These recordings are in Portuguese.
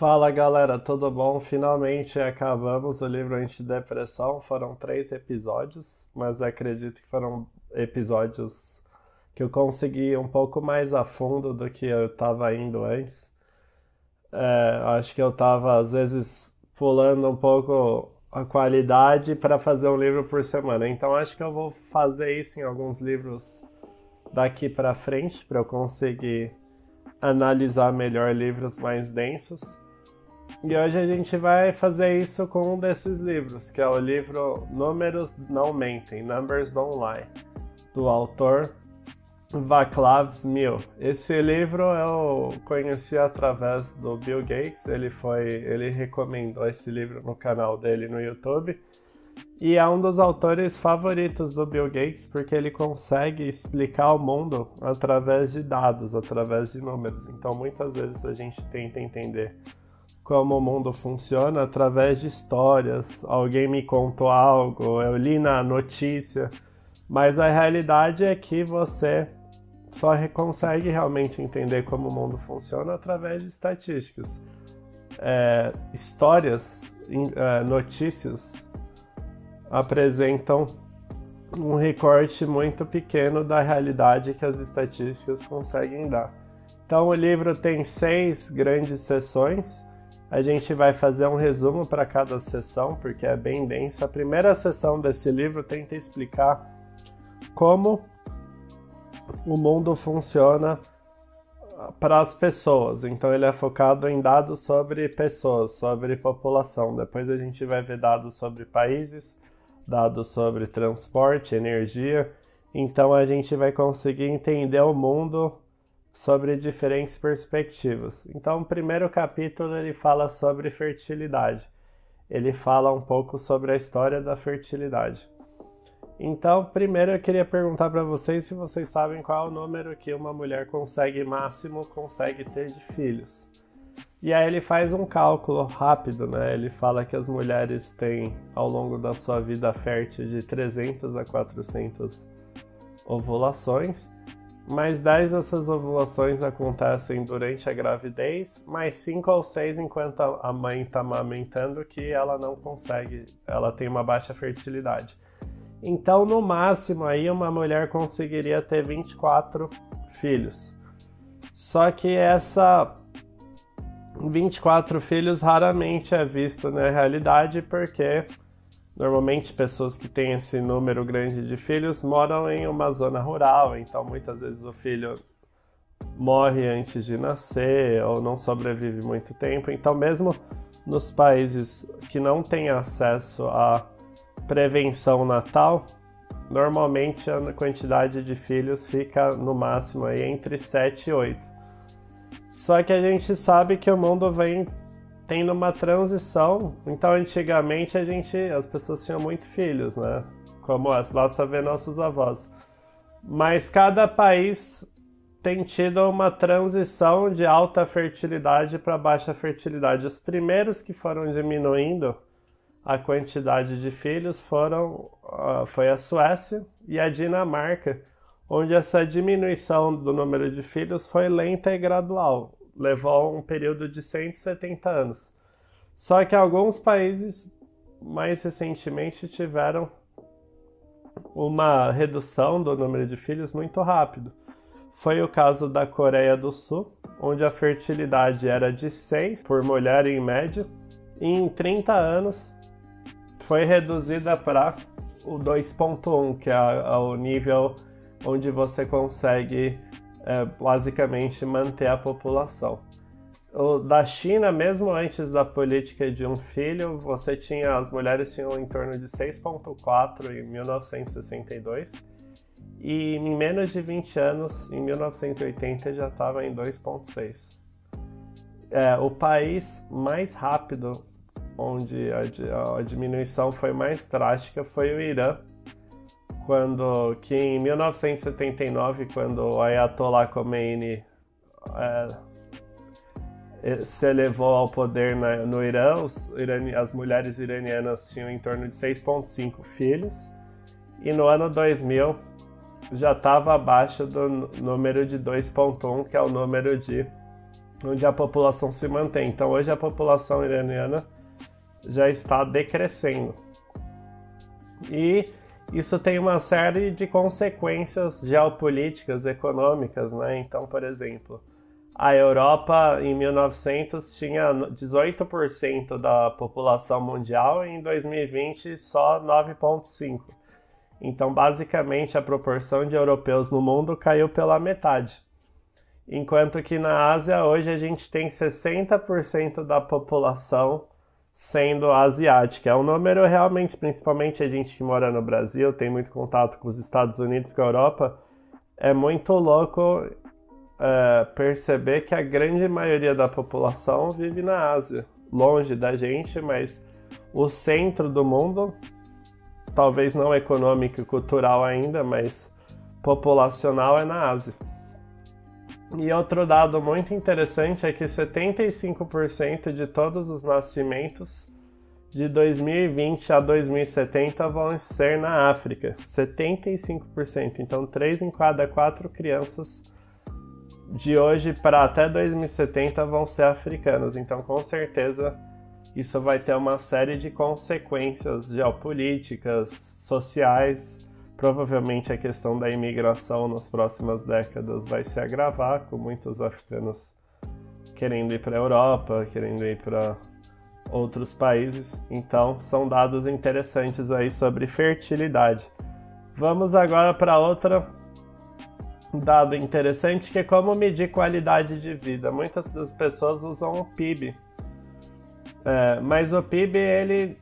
Fala galera, tudo bom? Finalmente acabamos o livro Antidepressão. Foram três episódios, mas acredito que foram episódios que eu consegui um pouco mais a fundo do que eu estava indo antes. É, acho que eu estava às vezes pulando um pouco a qualidade para fazer um livro por semana. Então acho que eu vou fazer isso em alguns livros daqui para frente para eu conseguir analisar melhor livros mais densos. E hoje a gente vai fazer isso com um desses livros, que é o livro Números Não Mentem, Numbers Don't Lie, do autor Vaclav Smil. Esse livro eu conheci através do Bill Gates, ele foi, ele recomendou esse livro no canal dele no YouTube. E é um dos autores favoritos do Bill Gates porque ele consegue explicar o mundo através de dados, através de números. Então muitas vezes a gente tenta entender como o mundo funciona através de histórias. Alguém me contou algo, eu li na notícia, mas a realidade é que você só consegue realmente entender como o mundo funciona através de estatísticas. É, histórias, é, notícias apresentam um recorte muito pequeno da realidade que as estatísticas conseguem dar. Então, o livro tem seis grandes sessões a gente vai fazer um resumo para cada sessão, porque é bem denso. A primeira sessão desse livro tenta explicar como o mundo funciona para as pessoas. Então ele é focado em dados sobre pessoas, sobre população. Depois a gente vai ver dados sobre países, dados sobre transporte, energia. Então a gente vai conseguir entender o mundo sobre diferentes perspectivas. Então, o primeiro capítulo ele fala sobre fertilidade. Ele fala um pouco sobre a história da fertilidade. Então, primeiro eu queria perguntar para vocês se vocês sabem qual é o número que uma mulher consegue máximo consegue ter de filhos. E aí ele faz um cálculo rápido, né? Ele fala que as mulheres têm ao longo da sua vida fértil de 300 a 400 ovulações mais 10 dessas ovulações acontecem durante a gravidez, mais 5 ou 6 enquanto a mãe está amamentando, que ela não consegue, ela tem uma baixa fertilidade. Então, no máximo, aí uma mulher conseguiria ter 24 filhos. Só que essa 24 filhos raramente é visto na realidade porque Normalmente, pessoas que têm esse número grande de filhos moram em uma zona rural, então muitas vezes o filho morre antes de nascer ou não sobrevive muito tempo. Então, mesmo nos países que não têm acesso à prevenção natal, normalmente a quantidade de filhos fica no máximo aí entre 7 e 8. Só que a gente sabe que o mundo vem tendo uma transição. Então, antigamente a gente, as pessoas tinham muito filhos, né? Como as, basta ver nossos avós. Mas cada país tem tido uma transição de alta fertilidade para baixa fertilidade. Os primeiros que foram diminuindo a quantidade de filhos foram uh, foi a Suécia e a Dinamarca, onde essa diminuição do número de filhos foi lenta e gradual levou um período de 170 anos. Só que alguns países mais recentemente tiveram uma redução do número de filhos muito rápido. Foi o caso da Coreia do Sul, onde a fertilidade era de 6 por mulher em média, e em 30 anos foi reduzida para o 2.1, que é o nível onde você consegue é, basicamente manter a população. O, da China, mesmo antes da política de um filho, você tinha as mulheres tinham em torno de 6,4 em 1962 e em menos de 20 anos, em 1980, já estava em 2,6. É, o país mais rápido onde a, a diminuição foi mais drástica foi o Irã, quando que em 1979, quando o Ayatollah Khomeini é, se elevou ao poder na, no Irã, os, as mulheres iranianas tinham em torno de 6,5 filhos, e no ano 2000 já estava abaixo do número de 2,1, que é o número de onde a população se mantém. Então hoje a população iraniana já está decrescendo. E isso tem uma série de consequências geopolíticas, econômicas, né? Então, por exemplo, a Europa em 1900 tinha 18% da população mundial e em 2020 só 9,5%. Então, basicamente, a proporção de europeus no mundo caiu pela metade. Enquanto que na Ásia, hoje a gente tem 60% da população sendo asiática. É um número realmente, principalmente a gente que mora no Brasil, tem muito contato com os Estados Unidos, com a Europa, é muito louco é, perceber que a grande maioria da população vive na Ásia, longe da gente, mas o centro do mundo, talvez não econômico e cultural ainda, mas populacional é na Ásia. E outro dado muito interessante é que 75% de todos os nascimentos de 2020 a 2070 vão ser na África. 75%. Então, 3 em cada 4 crianças de hoje para até 2070 vão ser africanos. Então, com certeza, isso vai ter uma série de consequências geopolíticas, sociais Provavelmente a questão da imigração nas próximas décadas vai se agravar, com muitos africanos querendo ir para a Europa, querendo ir para outros países. Então, são dados interessantes aí sobre fertilidade. Vamos agora para outro dado interessante que é como medir qualidade de vida. Muitas das pessoas usam o PIB, é, mas o PIB ele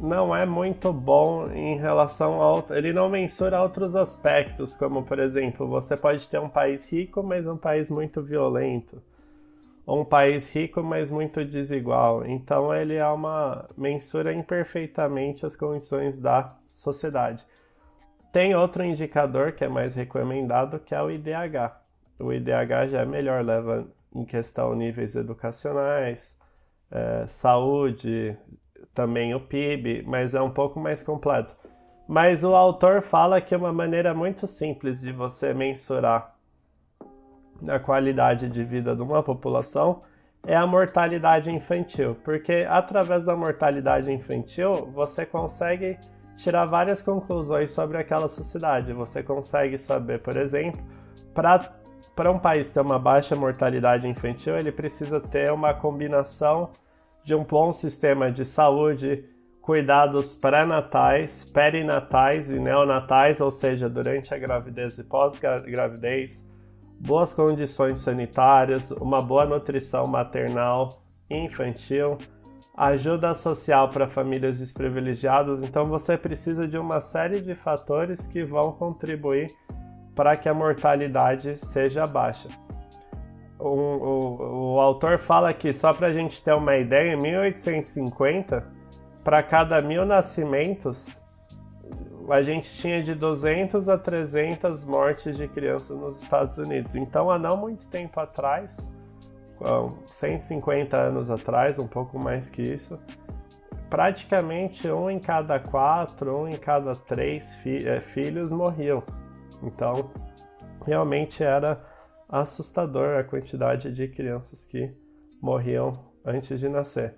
não é muito bom em relação ao. Ele não mensura outros aspectos, como por exemplo, você pode ter um país rico, mas um país muito violento. Ou um país rico, mas muito desigual. Então ele é uma. mensura imperfeitamente as condições da sociedade. Tem outro indicador que é mais recomendado, que é o IDH. O IDH já é melhor, leva em questão níveis educacionais, é, saúde, também o PIB, mas é um pouco mais completo. Mas o autor fala que uma maneira muito simples de você mensurar a qualidade de vida de uma população é a mortalidade infantil, porque através da mortalidade infantil você consegue tirar várias conclusões sobre aquela sociedade. Você consegue saber, por exemplo, para um país ter uma baixa mortalidade infantil, ele precisa ter uma combinação de um bom sistema de saúde, cuidados pré-natais, perinatais e neonatais, ou seja, durante a gravidez e pós-gravidez, boas condições sanitárias, uma boa nutrição maternal e infantil, ajuda social para famílias desprivilegiadas. Então você precisa de uma série de fatores que vão contribuir para que a mortalidade seja baixa um, o, o autor fala que, só para a gente ter uma ideia, em 1850, para cada mil nascimentos, a gente tinha de 200 a 300 mortes de crianças nos Estados Unidos. Então, há não muito tempo atrás, 150 anos atrás, um pouco mais que isso, praticamente um em cada quatro, um em cada três fi é, filhos morriam. Então, realmente era assustador a quantidade de crianças que morriam antes de nascer.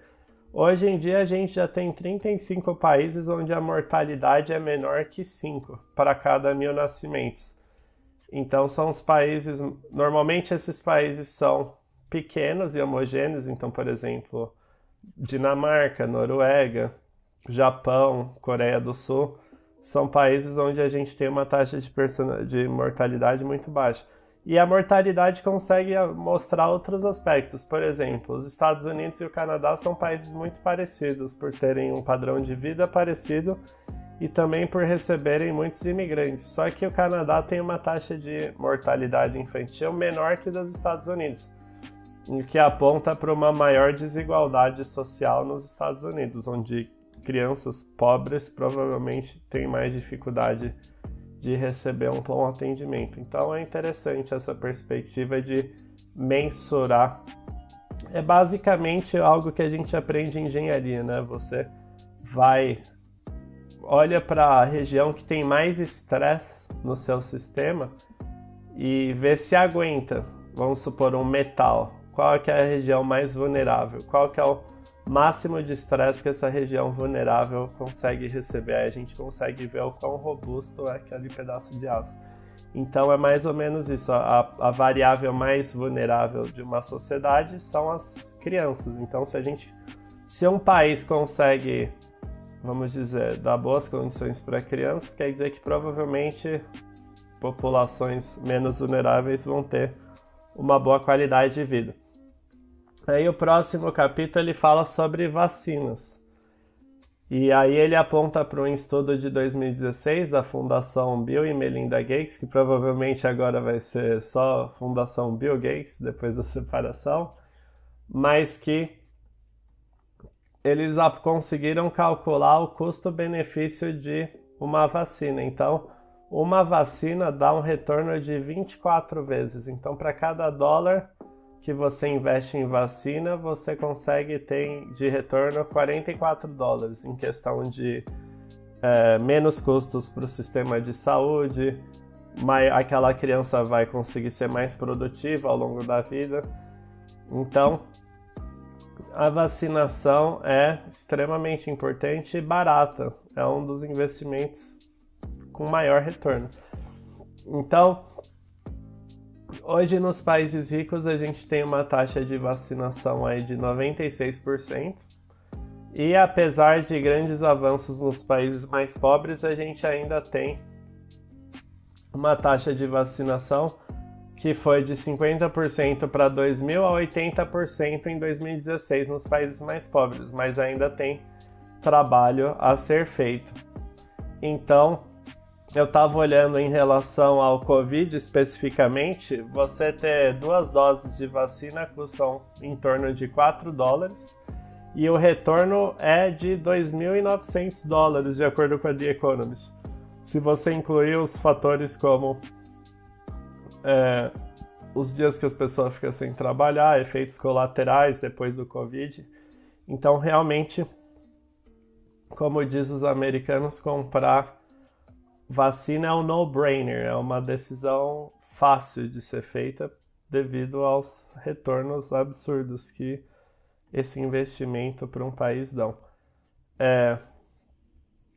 Hoje em dia a gente já tem 35 países onde a mortalidade é menor que 5 para cada mil nascimentos. Então são os países, normalmente esses países são pequenos e homogêneos, então por exemplo, Dinamarca, Noruega, Japão, Coreia do Sul, são países onde a gente tem uma taxa de, de mortalidade muito baixa. E a mortalidade consegue mostrar outros aspectos. Por exemplo, os Estados Unidos e o Canadá são países muito parecidos por terem um padrão de vida parecido e também por receberem muitos imigrantes. Só que o Canadá tem uma taxa de mortalidade infantil menor que dos Estados Unidos, o que aponta para uma maior desigualdade social nos Estados Unidos, onde crianças pobres provavelmente têm mais dificuldade de receber um bom atendimento. Então é interessante essa perspectiva de mensurar. É basicamente algo que a gente aprende em engenharia, né? Você vai olha para a região que tem mais estresse no seu sistema e vê se aguenta. Vamos supor um metal qual que é a região mais vulnerável, qual que é o máximo de estresse que essa região vulnerável consegue receber. Aí a gente consegue ver o quão robusto é aquele pedaço de aço. Então é mais ou menos isso. A, a variável mais vulnerável de uma sociedade são as crianças. Então se a gente, se um país consegue, vamos dizer, dar boas condições para crianças, quer dizer que provavelmente populações menos vulneráveis vão ter uma boa qualidade de vida. Aí o próximo capítulo ele fala sobre vacinas. E aí ele aponta para um estudo de 2016 da Fundação Bill e Melinda Gates, que provavelmente agora vai ser só Fundação Bill Gates depois da separação, mas que eles conseguiram calcular o custo-benefício de uma vacina. Então, uma vacina dá um retorno de 24 vezes. Então, para cada dólar que você investe em vacina, você consegue ter de retorno 44 dólares em questão de é, menos custos para o sistema de saúde, mais, aquela criança vai conseguir ser mais produtiva ao longo da vida. Então, a vacinação é extremamente importante e barata. É um dos investimentos com maior retorno. Então, Hoje nos países ricos a gente tem uma taxa de vacinação aí de 96%. E apesar de grandes avanços nos países mais pobres, a gente ainda tem uma taxa de vacinação que foi de 50% para 2000 a 80% em 2016 nos países mais pobres, mas ainda tem trabalho a ser feito. Então, eu estava olhando em relação ao Covid especificamente, você ter duas doses de vacina custam em torno de 4 dólares e o retorno é de 2.900 dólares, de acordo com a The Economist. Se você incluir os fatores como é, os dias que as pessoas ficam sem trabalhar, efeitos colaterais depois do Covid. Então, realmente, como diz os americanos, comprar vacina é um no-brainer, é uma decisão fácil de ser feita devido aos retornos absurdos que esse investimento para um país dão. É,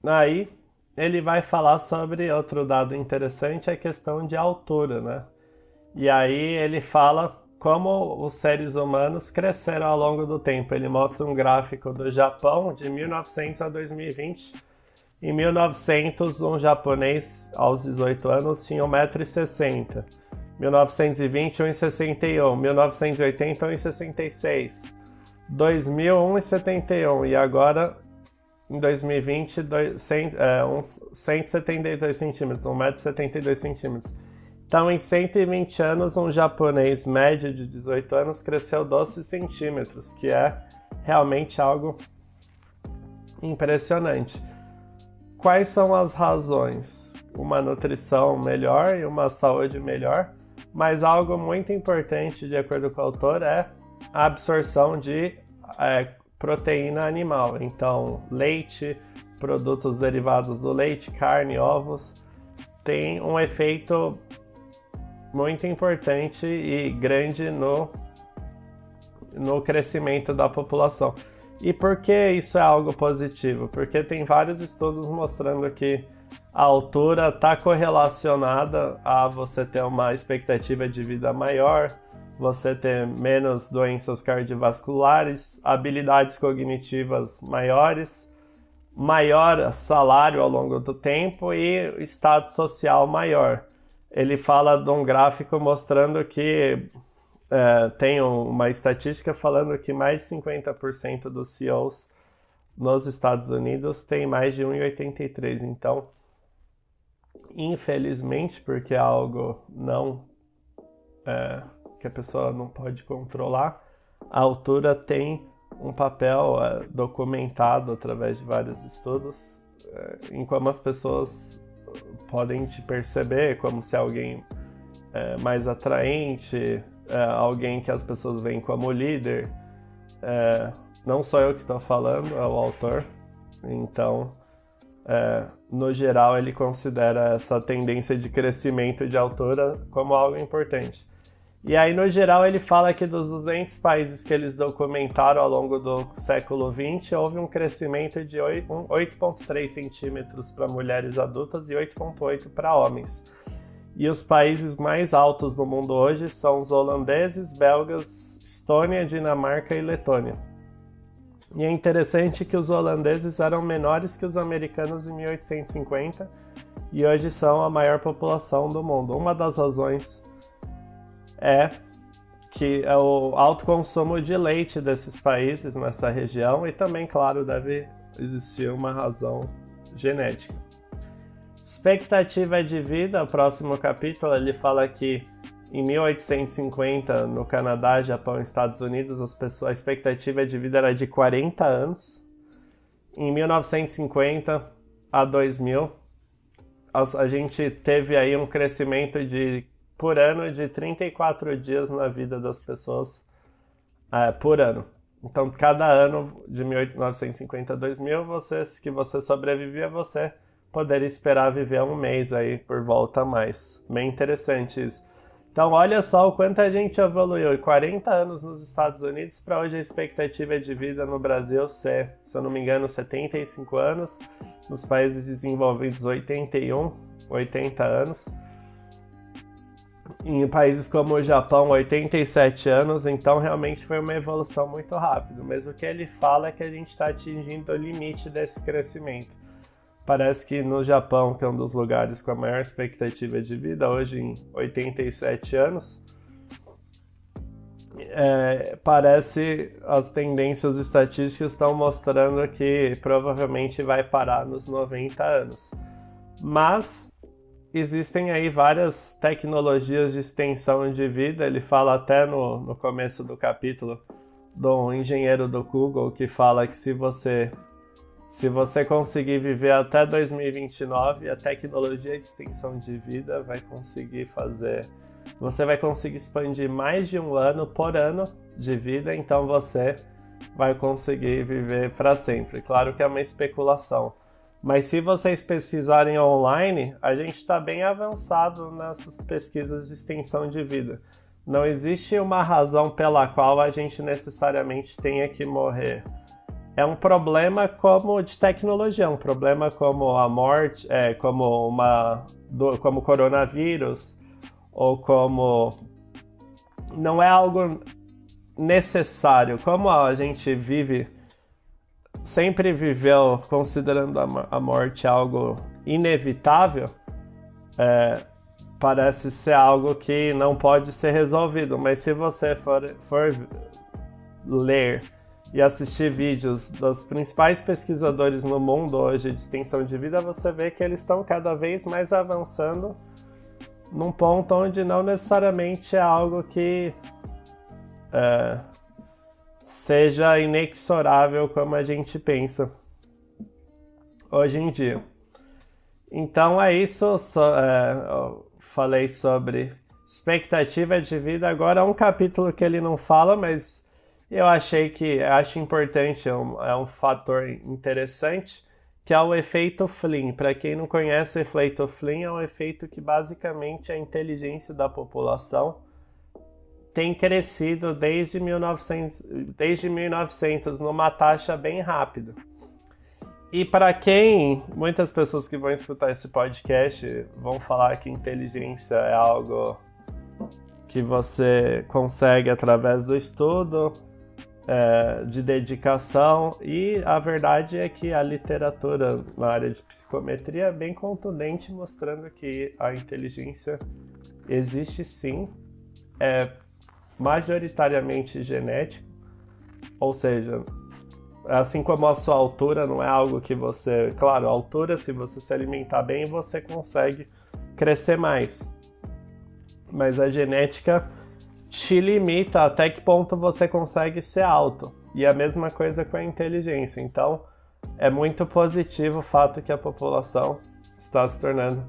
aí ele vai falar sobre outro dado interessante, a questão de altura, né? E aí ele fala como os seres humanos cresceram ao longo do tempo. Ele mostra um gráfico do Japão de 1900 a 2020 em 1900, um japonês aos 18 anos tinha 1,60m. 1920, 1,61m. 1980, 1,66m. 2000, 1,71m. E agora, em 2020, dois, cent, é, uns 172 centímetros, 1,72 centímetros. Então, em 120 anos, um japonês médio de 18 anos cresceu 12 centímetros, que é realmente algo impressionante. Quais são as razões? Uma nutrição melhor e uma saúde melhor, mas algo muito importante, de acordo com o autor, é a absorção de é, proteína animal. Então, leite, produtos derivados do leite, carne, ovos, tem um efeito muito importante e grande no, no crescimento da população. E por que isso é algo positivo? Porque tem vários estudos mostrando que a altura está correlacionada a você ter uma expectativa de vida maior, você ter menos doenças cardiovasculares, habilidades cognitivas maiores, maior salário ao longo do tempo e estado social maior. Ele fala de um gráfico mostrando que é, tem uma estatística falando que mais de 50% dos CEOs nos Estados Unidos tem mais de 1,83. Então, infelizmente, porque é algo não é, que a pessoa não pode controlar, a altura tem um papel é, documentado através de vários estudos é, em como as pessoas podem te perceber como se alguém é mais atraente, é, alguém que as pessoas veem como líder. É, não sou eu que estou falando, é o autor. Então, é, no geral, ele considera essa tendência de crescimento de altura como algo importante. E aí, no geral, ele fala que dos 200 países que eles documentaram ao longo do século XX, houve um crescimento de 8,3 centímetros para mulheres adultas e 8,8 para homens. E os países mais altos do mundo hoje são os holandeses, belgas, Estônia, Dinamarca e Letônia. E é interessante que os holandeses eram menores que os americanos em 1850 e hoje são a maior população do mundo. Uma das razões é que é o alto consumo de leite desses países nessa região e também, claro, deve existir uma razão genética. Expectativa de vida, próximo capítulo, ele fala que em 1850, no Canadá, Japão e Estados Unidos, as pessoas, a expectativa de vida era de 40 anos. Em 1950 a 2000, a gente teve aí um crescimento de por ano de 34 dias na vida das pessoas é, por ano. Então, cada ano de 1950 a 2000, você, que você sobrevivia, você poderia esperar viver um mês aí por volta a mais. Bem interessante isso. Então, olha só o quanto a gente evoluiu. 40 anos nos Estados Unidos para hoje a expectativa de vida no Brasil ser, se eu não me engano, 75 anos. Nos países desenvolvidos, 81, 80 anos em países como o Japão, 87 anos, então realmente foi uma evolução muito rápida. Mas o que ele fala é que a gente está atingindo o limite desse crescimento. Parece que no Japão, que é um dos lugares com a maior expectativa de vida, hoje em 87 anos, é, parece as tendências estatísticas estão mostrando que provavelmente vai parar nos 90 anos. Mas existem aí várias tecnologias de extensão de vida. Ele fala até no, no começo do capítulo do engenheiro do Google que fala que se você se você conseguir viver até 2029, a tecnologia de extensão de vida vai conseguir fazer. Você vai conseguir expandir mais de um ano por ano de vida, então você vai conseguir viver para sempre. Claro que é uma especulação, mas se vocês pesquisarem online, a gente está bem avançado nessas pesquisas de extensão de vida. Não existe uma razão pela qual a gente necessariamente tenha que morrer. É um problema como de tecnologia, um problema como a morte, é, como uma, do, como coronavírus ou como não é algo necessário. Como a gente vive sempre viveu considerando a morte algo inevitável, é, parece ser algo que não pode ser resolvido. Mas se você for, for ler e assistir vídeos dos principais pesquisadores no mundo hoje de extensão de vida, você vê que eles estão cada vez mais avançando num ponto onde não necessariamente é algo que é, seja inexorável como a gente pensa hoje em dia. Então é isso. Só, é, falei sobre expectativa de vida. Agora é um capítulo que ele não fala, mas eu achei que acho importante, é um, é um fator interessante, que é o efeito Flynn. Para quem não conhece o efeito Flynn, é um efeito que basicamente a inteligência da população tem crescido desde 1900, desde 1900 numa taxa bem rápida. E para quem, muitas pessoas que vão escutar esse podcast vão falar que inteligência é algo que você consegue através do estudo, é, de dedicação, e a verdade é que a literatura na área de psicometria é bem contundente, mostrando que a inteligência existe sim. É, majoritariamente genético, ou seja, assim como a sua altura não é algo que você, claro, a altura, se você se alimentar bem, você consegue crescer mais. Mas a genética te limita até que ponto você consegue ser alto. E a mesma coisa com a inteligência. Então, é muito positivo o fato que a população está se tornando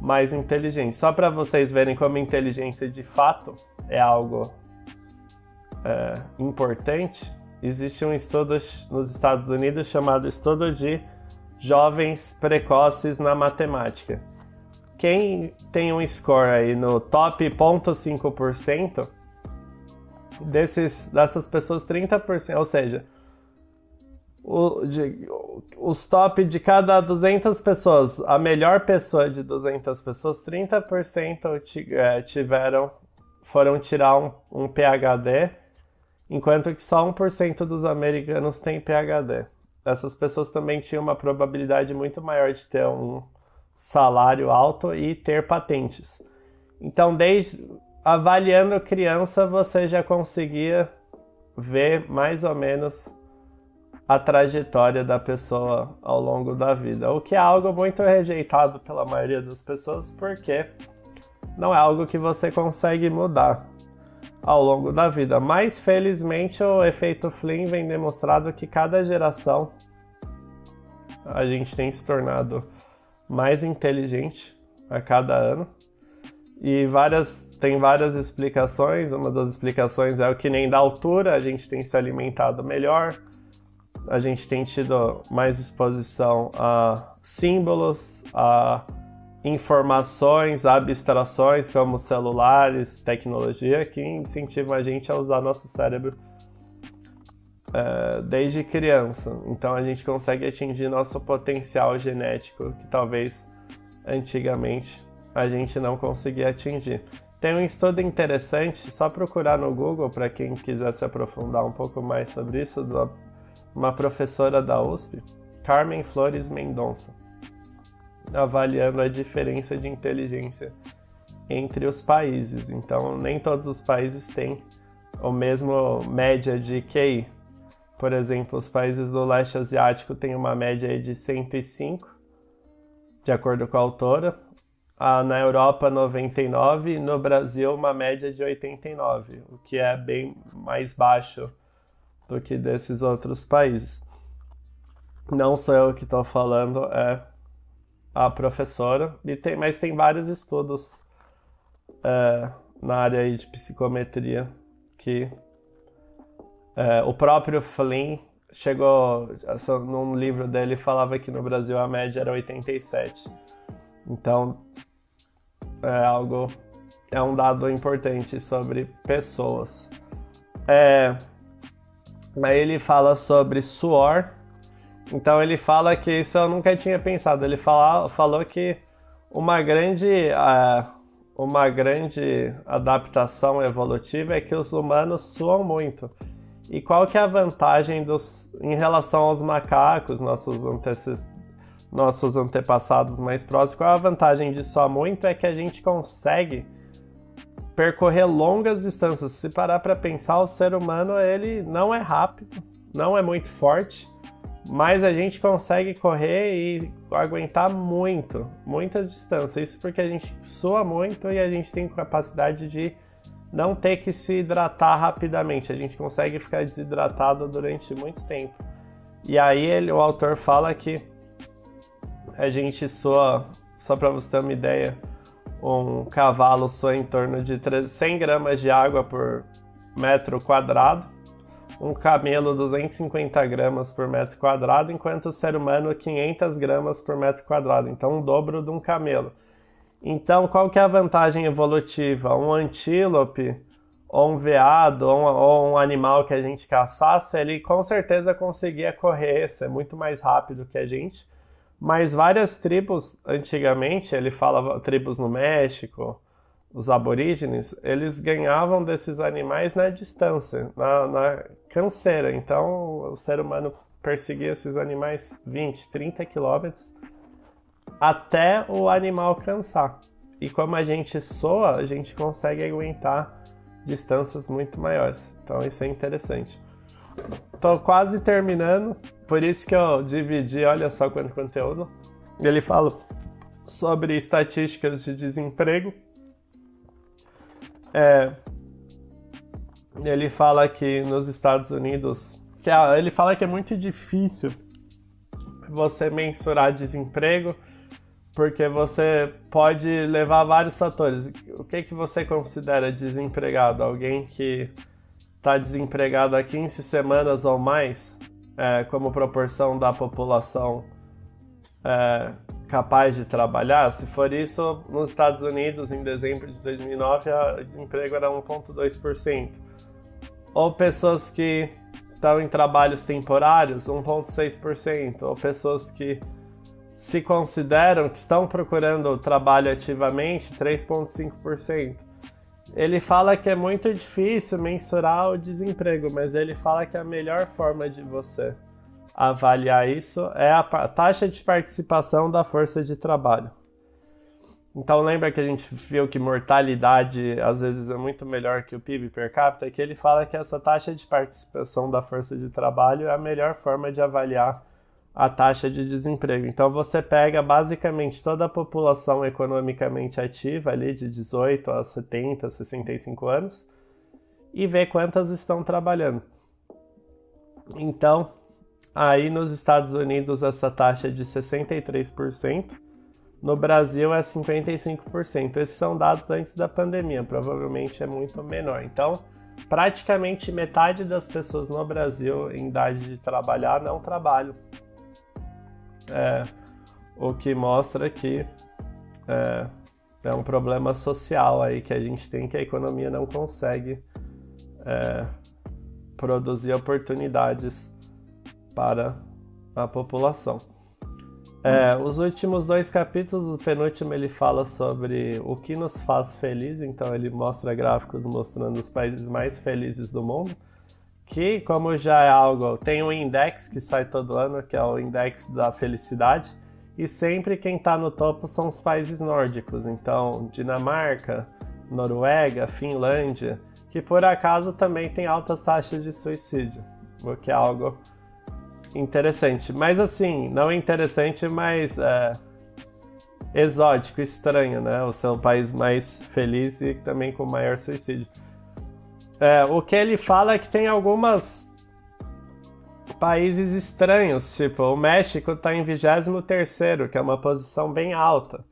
mais inteligente. Só para vocês verem como inteligência de fato é algo é, importante, existe um estudo nos Estados Unidos chamado Estudo de Jovens Precoces na Matemática. quem tem um score aí no top 0,5%, desses, dessas pessoas, 30%, ou seja, o, de, os top de cada 200 pessoas, a melhor pessoa de 200 pessoas, 30% é, tiveram, foram tirar um, um PhD, enquanto que só 1% dos americanos têm PhD. Essas pessoas também tinham uma probabilidade muito maior de ter um salário alto e ter patentes. Então, desde avaliando criança, você já conseguia ver mais ou menos a trajetória da pessoa ao longo da vida, o que é algo muito rejeitado pela maioria das pessoas, porque não é algo que você consegue mudar ao longo da vida. Mas felizmente o efeito Flynn vem demonstrado que cada geração a gente tem se tornado mais inteligente a cada ano e várias tem várias explicações. Uma das explicações é o que nem da altura a gente tem se alimentado melhor, a gente tem tido mais exposição a símbolos, a informações, a abstrações como celulares, tecnologia que incentivam a gente a usar nosso cérebro é, desde criança. Então a gente consegue atingir nosso potencial genético que talvez antigamente a gente não conseguia atingir. Tem um estudo interessante, só procurar no Google para quem quiser se aprofundar um pouco mais sobre isso, de uma professora da USP, Carmen Flores Mendonça, avaliando a diferença de inteligência entre os países. Então, nem todos os países têm o mesmo média de QI. Por exemplo, os países do leste asiático têm uma média de 105, de acordo com a autora, ah, na Europa 99 e no Brasil uma média de 89, o que é bem mais baixo do que desses outros países. Não sou eu que estou falando, é a professora, e tem, mas tem vários estudos é, na área de psicometria que é, o próprio Flynn chegou, num livro dele falava que no Brasil a média era 87. Então, é algo, é um dado importante sobre pessoas. É, aí ele fala sobre suor. Então ele fala que isso eu nunca tinha pensado. Ele fala, falou que uma grande, uma grande adaptação evolutiva é que os humanos suam muito. E qual que é a vantagem dos, em relação aos macacos, nossos antecessores? Nossos antepassados mais próximos, qual a vantagem de suar muito é que a gente consegue percorrer longas distâncias. Se parar para pensar, o ser humano ele não é rápido, não é muito forte, mas a gente consegue correr e aguentar muito, muita distância. Isso porque a gente sua muito e a gente tem capacidade de não ter que se hidratar rapidamente. A gente consegue ficar desidratado durante muito tempo. E aí ele, o autor fala que a gente soa, só para você ter uma ideia, um cavalo soa em torno de 100 gramas de água por metro quadrado, um camelo 250 gramas por metro quadrado, enquanto o ser humano 500 gramas por metro quadrado, então um dobro de um camelo. Então, qual que é a vantagem evolutiva? Um antílope ou um veado ou um, ou um animal que a gente caçasse, ele com certeza conseguia correr, ser muito mais rápido que a gente mas várias tribos, antigamente, ele falava tribos no México, os aborígenes, eles ganhavam desses animais na distância, na, na canseira. Então, o ser humano perseguia esses animais 20, 30 quilômetros até o animal cansar. E como a gente soa, a gente consegue aguentar distâncias muito maiores. Então, isso é interessante. Tô quase terminando, por isso que eu dividi, olha só quanto conteúdo. Ele fala sobre estatísticas de desemprego. É, ele fala que nos Estados Unidos, que é, ele fala que é muito difícil você mensurar desemprego, porque você pode levar vários fatores. O que que você considera desempregado? Alguém que está desempregado há 15 semanas ou mais, é, como proporção da população é, capaz de trabalhar? Se for isso, nos Estados Unidos, em dezembro de 2009, o desemprego era 1,2%. Ou pessoas que estão em trabalhos temporários, 1,6%. Ou pessoas que se consideram que estão procurando trabalho ativamente, 3,5%. Ele fala que é muito difícil mensurar o desemprego, mas ele fala que a melhor forma de você avaliar isso é a taxa de participação da força de trabalho. Então lembra que a gente viu que mortalidade às vezes é muito melhor que o PIB per capita, que ele fala que essa taxa de participação da força de trabalho é a melhor forma de avaliar a taxa de desemprego. Então você pega basicamente toda a população economicamente ativa ali de 18 a 70, 65 anos e vê quantas estão trabalhando. Então, aí nos Estados Unidos essa taxa é de 63%, no Brasil é 55%. Esses são dados antes da pandemia, provavelmente é muito menor. Então, praticamente metade das pessoas no Brasil em idade de trabalhar não trabalham. É, o que mostra que é, é, um problema social aí que a gente tem que a economia não consegue é, produzir oportunidades para a população. É, os últimos dois capítulos, o penúltimo ele fala sobre o que nos faz feliz, então ele mostra gráficos mostrando os países mais felizes do mundo que, como já é algo, tem um index que sai todo ano, que é o index da felicidade, e sempre quem está no topo são os países nórdicos, então Dinamarca, Noruega, Finlândia, que por acaso também tem altas taxas de suicídio, o que é algo interessante. Mas assim, não interessante, mas é, exótico, estranho, né? O seu país mais feliz e também com maior suicídio. É, o que ele fala é que tem algumas países estranhos, tipo o México está em 23 que é uma posição bem alta,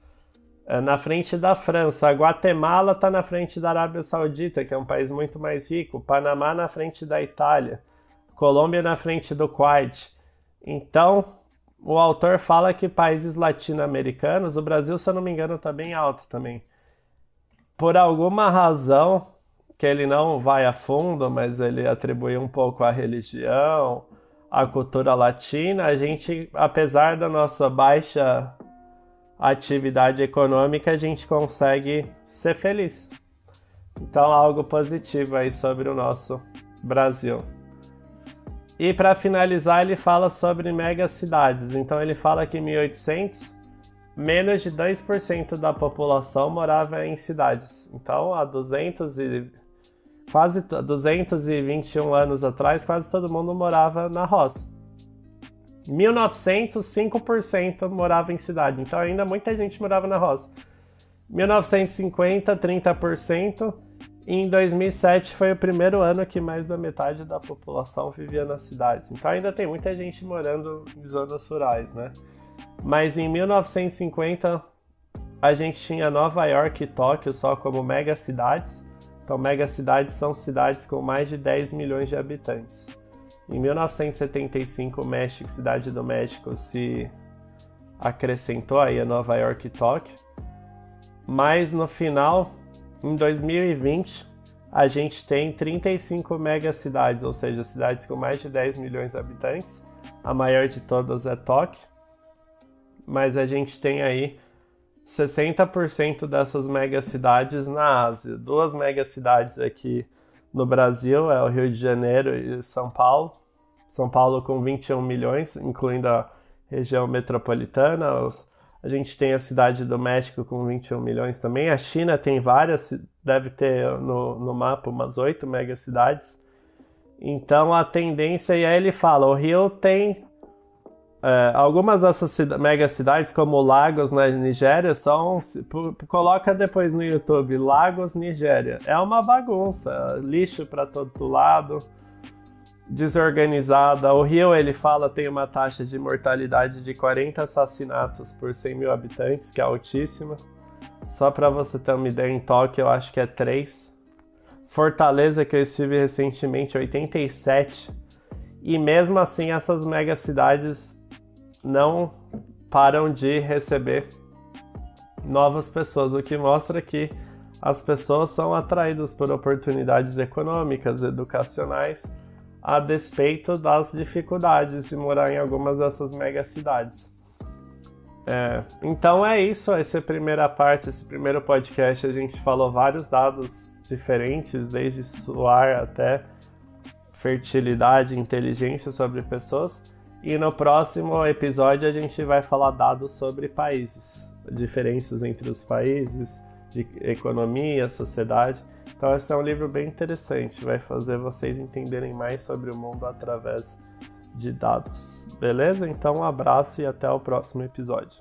é, na frente da França. A Guatemala está na frente da Arábia Saudita, que é um país muito mais rico. Panamá na frente da Itália. Colômbia na frente do Kuwait. Então, o autor fala que países latino-americanos, o Brasil, se eu não me engano, está bem alto também. Por alguma razão, que ele não vai a fundo, mas ele atribui um pouco à religião, à cultura latina, a gente, apesar da nossa baixa atividade econômica, a gente consegue ser feliz. Então, algo positivo aí sobre o nosso Brasil. E para finalizar, ele fala sobre megacidades. Então, ele fala que em 1800 menos de 2% da população morava em cidades. Então, há 200 e quase 221 anos atrás, quase todo mundo morava na roça. Em 1900, 5% morava em cidade, então ainda muita gente morava na roça. 1950, 30%. E em 2007 foi o primeiro ano que mais da metade da população vivia nas cidades. Então ainda tem muita gente morando em zonas rurais, né? Mas em 1950 a gente tinha Nova York e Tóquio só como mega cidades. Então, megacidades são cidades com mais de 10 milhões de habitantes. Em 1975, o México, cidade do México, se acrescentou aí a Nova York e Tóquio. Mas no final, em 2020, a gente tem 35 megacidades, ou seja, cidades com mais de 10 milhões de habitantes. A maior de todas é Tóquio. Mas a gente tem aí 60% dessas megacidades na Ásia. Duas megacidades aqui no Brasil é o Rio de Janeiro e São Paulo. São Paulo com 21 milhões, incluindo a região metropolitana. A gente tem a cidade do México com 21 milhões também. A China tem várias, deve ter no, no mapa umas 8 megacidades. Então a tendência, e aí ele fala, o Rio tem é, algumas dessas mega cidades, como Lagos na Nigéria, são. Coloca depois no YouTube, Lagos, Nigéria. É uma bagunça, lixo para todo lado, desorganizada. O Rio, ele fala, tem uma taxa de mortalidade de 40 assassinatos por 100 mil habitantes, que é altíssima. Só para você ter uma ideia, em Tóquio eu acho que é 3. Fortaleza, que eu estive recentemente, 87. E mesmo assim, essas megacidades não param de receber novas pessoas, o que mostra que as pessoas são atraídas por oportunidades econômicas, educacionais, a despeito das dificuldades de morar em algumas dessas megacidades. É, então é isso, essa é primeira parte, esse primeiro podcast. A gente falou vários dados diferentes, desde suar até fertilidade, inteligência sobre pessoas. E no próximo episódio a gente vai falar dados sobre países, diferenças entre os países, de economia, sociedade. Então esse é um livro bem interessante, vai fazer vocês entenderem mais sobre o mundo através de dados. Beleza? Então um abraço e até o próximo episódio.